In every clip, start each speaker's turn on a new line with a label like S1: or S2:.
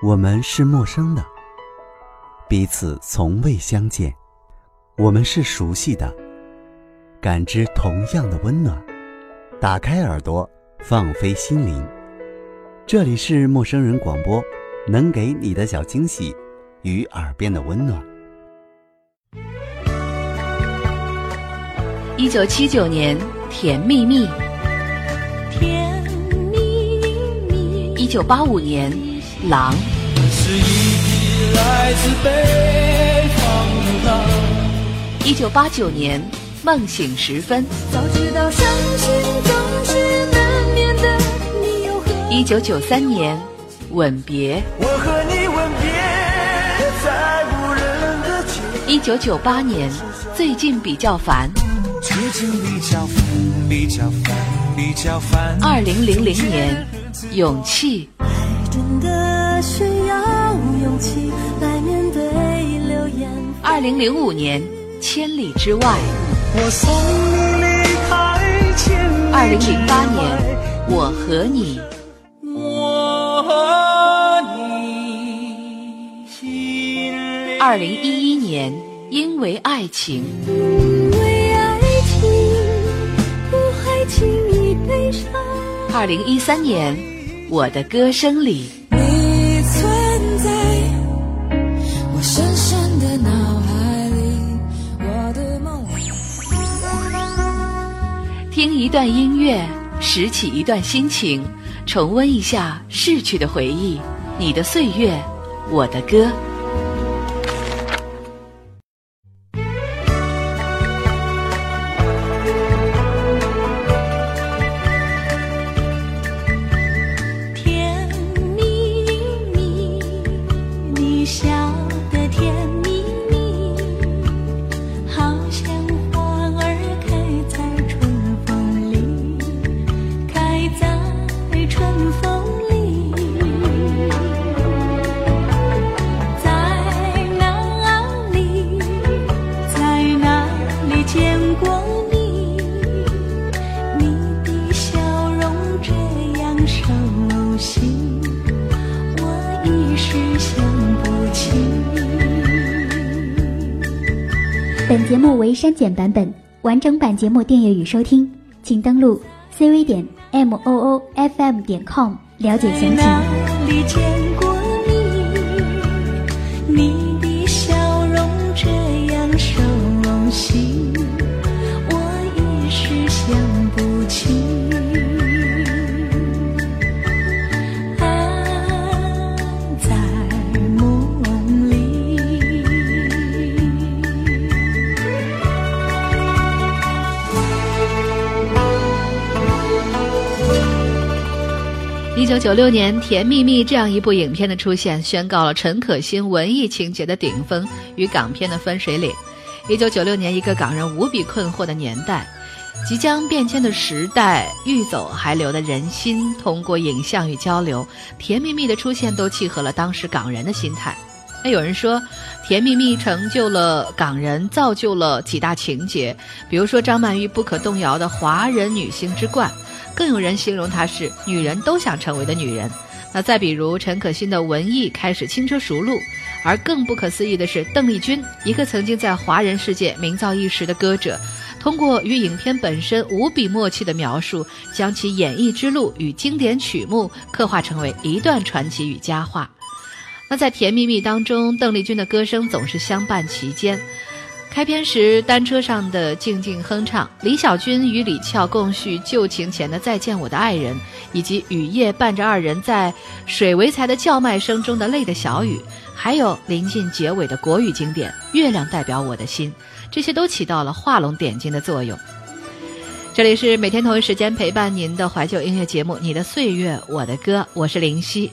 S1: 我们是陌生的，彼此从未相见；我们是熟悉的，感知同样的温暖。打开耳朵，放飞心灵，这里是陌生人广播，能给你的小惊喜与耳边的温暖。
S2: 一九七九年，《甜蜜蜜》。
S3: 甜蜜蜜。
S2: 一九八五年，《狼》。
S4: 是一匹来自北方的狼。
S2: 一九八九年，《梦醒时分》。
S3: 早知道伤心总是难免的，你又何
S2: 一九九三年，《吻别》。
S4: 我和你吻别在无人的街。
S2: 一九九八年，《最近比较烦》。
S4: 最近比较烦，比较烦，比较烦。
S2: 二零零零年，《勇气》。
S3: 爱真的需要勇气来面对流言。
S2: 二零零五年，《千里之外》。
S4: 我送你离开千里
S2: 二零零八年，《我和你》。
S4: 我和你
S2: 二零一一年，《因为爱情》。
S3: 因为爱情，不会轻易悲伤。
S2: 二零一三年，《我的歌声里》。
S3: 你存在我深深的脑海里，我的梦里。
S2: 听一段音乐，拾起一段心情，重温一下逝去的回忆。你的岁月，我的歌。
S5: 本节目为删减版本，完整版节目订阅与收听，请登录 cv 点 m o o f m 点 com 了解详情。
S2: 九九六年，《甜蜜蜜》这样一部影片的出现，宣告了陈可辛文艺情节的顶峰与港片的分水岭。一九九六年，一个港人无比困惑的年代，即将变迁的时代，欲走还留的人心，通过影像与交流，《甜蜜蜜》的出现都契合了当时港人的心态。那有人说，《甜蜜蜜》成就了港人，造就了几大情节，比如说张曼玉不可动摇的华人女星之冠。更有人形容她是女人都想成为的女人。那再比如陈可辛的文艺开始轻车熟路，而更不可思议的是邓丽君，一个曾经在华人世界名噪一时的歌者，通过与影片本身无比默契的描述，将其演艺之路与经典曲目刻画成为一段传奇与佳话。那在《甜蜜蜜》当中，邓丽君的歌声总是相伴其间。开篇时，单车上的静静哼唱，李小军与李翘共叙旧情前的再见我的爱人，以及雨夜伴着二人在水为财的叫卖声中的泪的小雨，还有临近结尾的国语经典《月亮代表我的心》，这些都起到了画龙点睛的作用。这里是每天同一时间陪伴您的怀旧音乐节目《你的岁月我的歌》，我是林夕。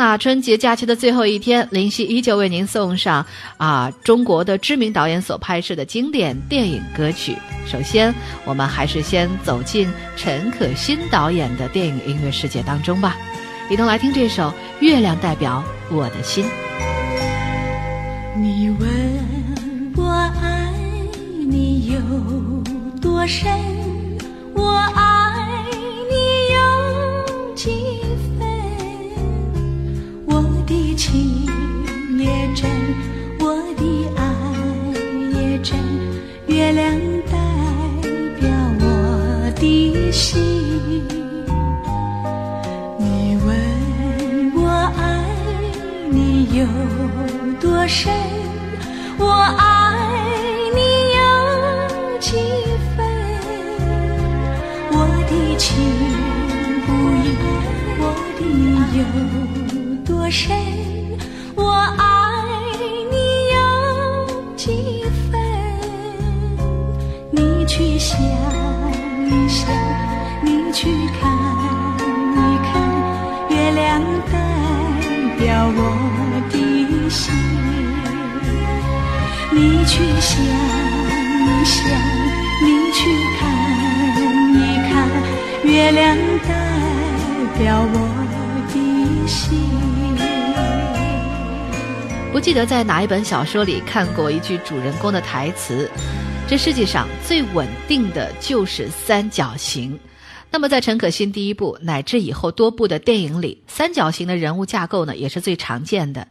S2: 那春节假期的最后一天，林夕依旧为您送上啊中国的知名导演所拍摄的经典电影歌曲。首先，我们还是先走进陈可辛导演的电影音乐世界当中吧，一同来听这首《月亮代表我的心》。
S3: 你问我爱你有多深，我爱深，我爱你有几分？我的情不移，我的有多深，我爱你有几分？你去想一想，你去看一看，月亮代表我的心。你去想一想，你去看一看，月亮代表我的心。
S2: 不记得在哪一本小说里看过一句主人公的台词：“这世界上最稳定的就是三角形。”那么，在陈可辛第一部乃至以后多部的电影里，三角形的人物架构呢，也是最常见的。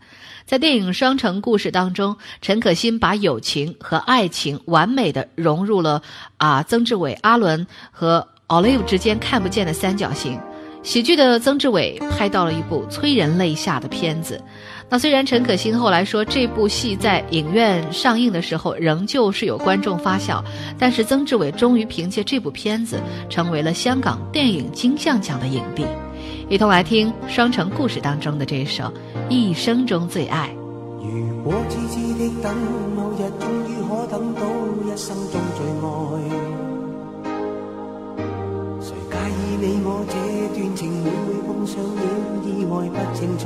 S2: 在电影《双城故事》当中，陈可辛把友情和爱情完美的融入了啊，曾志伟、阿伦和 Olive 之间看不见的三角形。喜剧的曾志伟拍到了一部催人泪下的片子。那虽然陈可辛后来说这部戏在影院上映的时候仍旧是有观众发笑，但是曾志伟终于凭借这部片子成为了香港电影金像奖的影帝。一同来听《双城故事》当中的这首《一生中最爱》。
S6: 如果痴痴的等，某日終於可等到一生中最愛。誰介意你我這段情會唔會碰上了意外？不清楚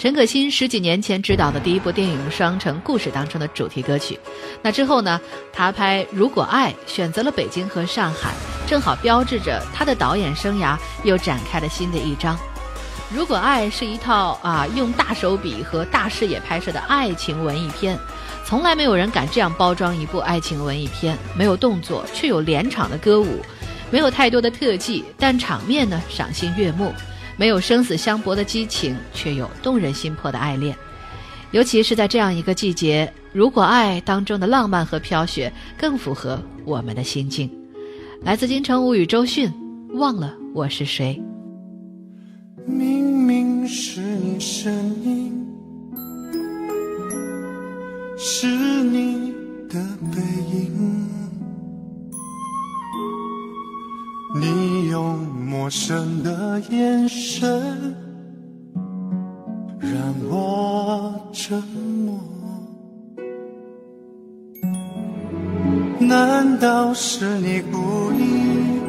S2: 陈可辛十几年前执导的第一部电影《双城故事》当中的主题歌曲。那之后呢，他拍《如果爱》选择了北京和上海，正好标志着他的导演生涯又展开了新的一章。《如果爱》是一套啊用大手笔和大视野拍摄的爱情文艺片，从来没有人敢这样包装一部爱情文艺片，没有动作却有连场的歌舞，没有太多的特技，但场面呢赏心悦目。没有生死相搏的激情，却有动人心魄的爱恋。尤其是在这样一个季节，如果爱当中的浪漫和飘雪，更符合我们的心境。来自京城物语周迅，忘了我是谁。
S7: 明明是你声音，是你的背生的眼神让我沉默。难道是你故意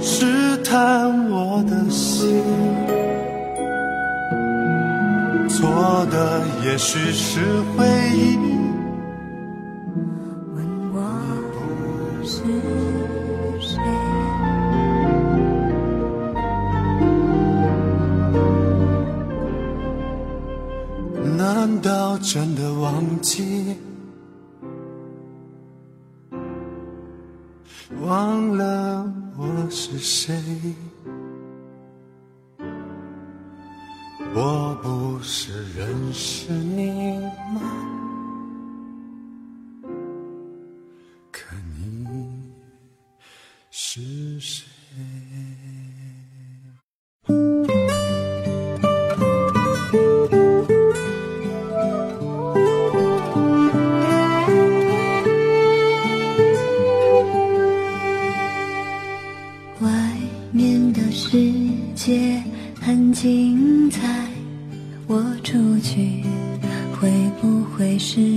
S7: 试探我的心？错的也许是回忆。
S3: 我
S7: 不是认识你吗？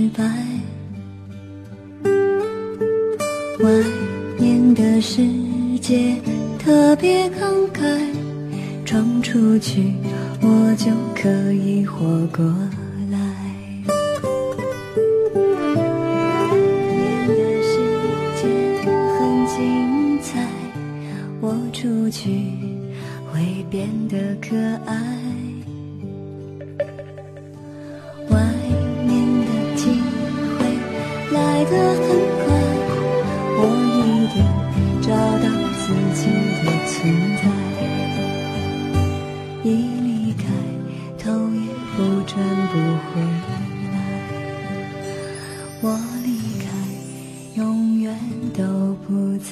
S3: 失败？外面的世界特别慷慨，闯出去我就可以活过来。外面的世界很精彩。我出去会变得可爱，得很快，我一定找到自己的存在。一离开，头也不转不回来，我离开，永远都不再。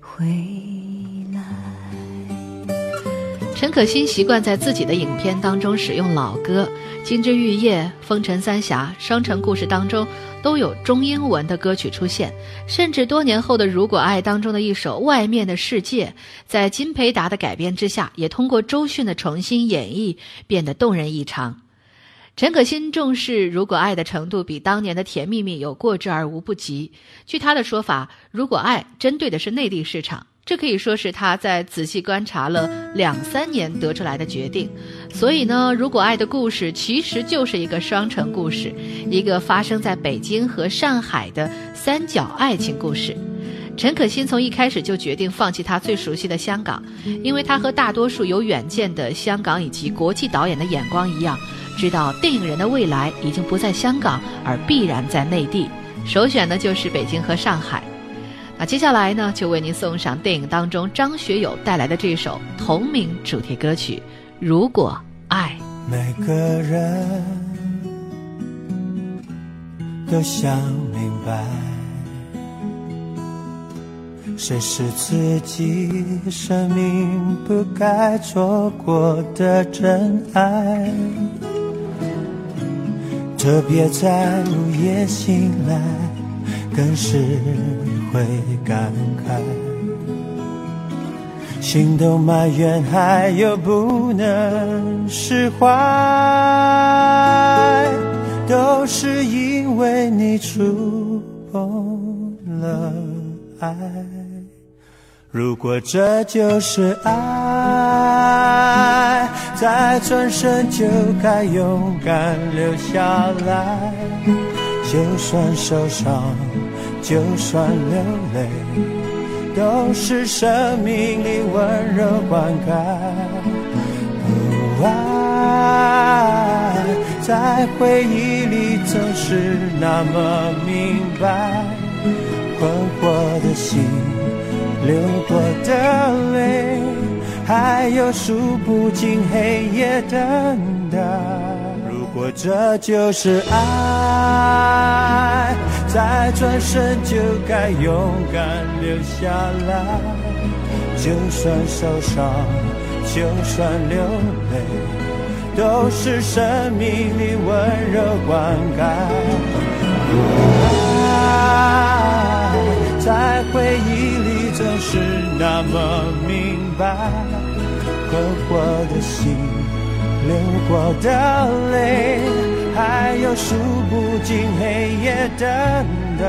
S3: 回来。
S2: 陈可辛习惯在自己的影片当中使用老歌，《金枝玉叶》《风尘三峡》《双城故事》当中都有中英文的歌曲出现，甚至多年后的《如果爱》当中的一首《外面的世界》，在金培达的改编之下，也通过周迅的重新演绎，变得动人异常。陈可辛重视《如果爱》的程度比当年的《甜蜜蜜》有过之而无不及。据他的说法，《如果爱》针对的是内地市场，这可以说是他在仔细观察了两三年得出来的决定。所以呢，《如果爱》的故事其实就是一个双城故事，一个发生在北京和上海的三角爱情故事。陈可辛从一开始就决定放弃他最熟悉的香港，因为他和大多数有远见的香港以及国际导演的眼光一样。知道电影人的未来已经不在香港，而必然在内地。首选的就是北京和上海。那接下来呢，就为您送上电影当中张学友带来的这首同名主题歌曲《如果爱》。
S8: 每个人都想明白，谁是自己生命不该错过的真爱。特别在午夜醒来，更是会感慨，心都埋怨，还有不能释怀，都是因为你触碰了爱。如果这就是爱，再转身就该勇敢留下来。就算受伤，就算流泪，都是生命里温柔灌溉。哦，爱在回忆里总是那么明白，困惑的心。流过的泪，还有数不尽黑夜等待。如果这就是爱，再转身就该勇敢留下来。就算受伤，就算流泪，都是生命里温柔灌溉。爱在回忆里。总是那么明白，困惑的心，流过的泪，还有数不尽黑夜等待。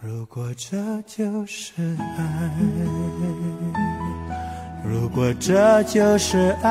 S8: 如果这就是爱，如果这就是爱。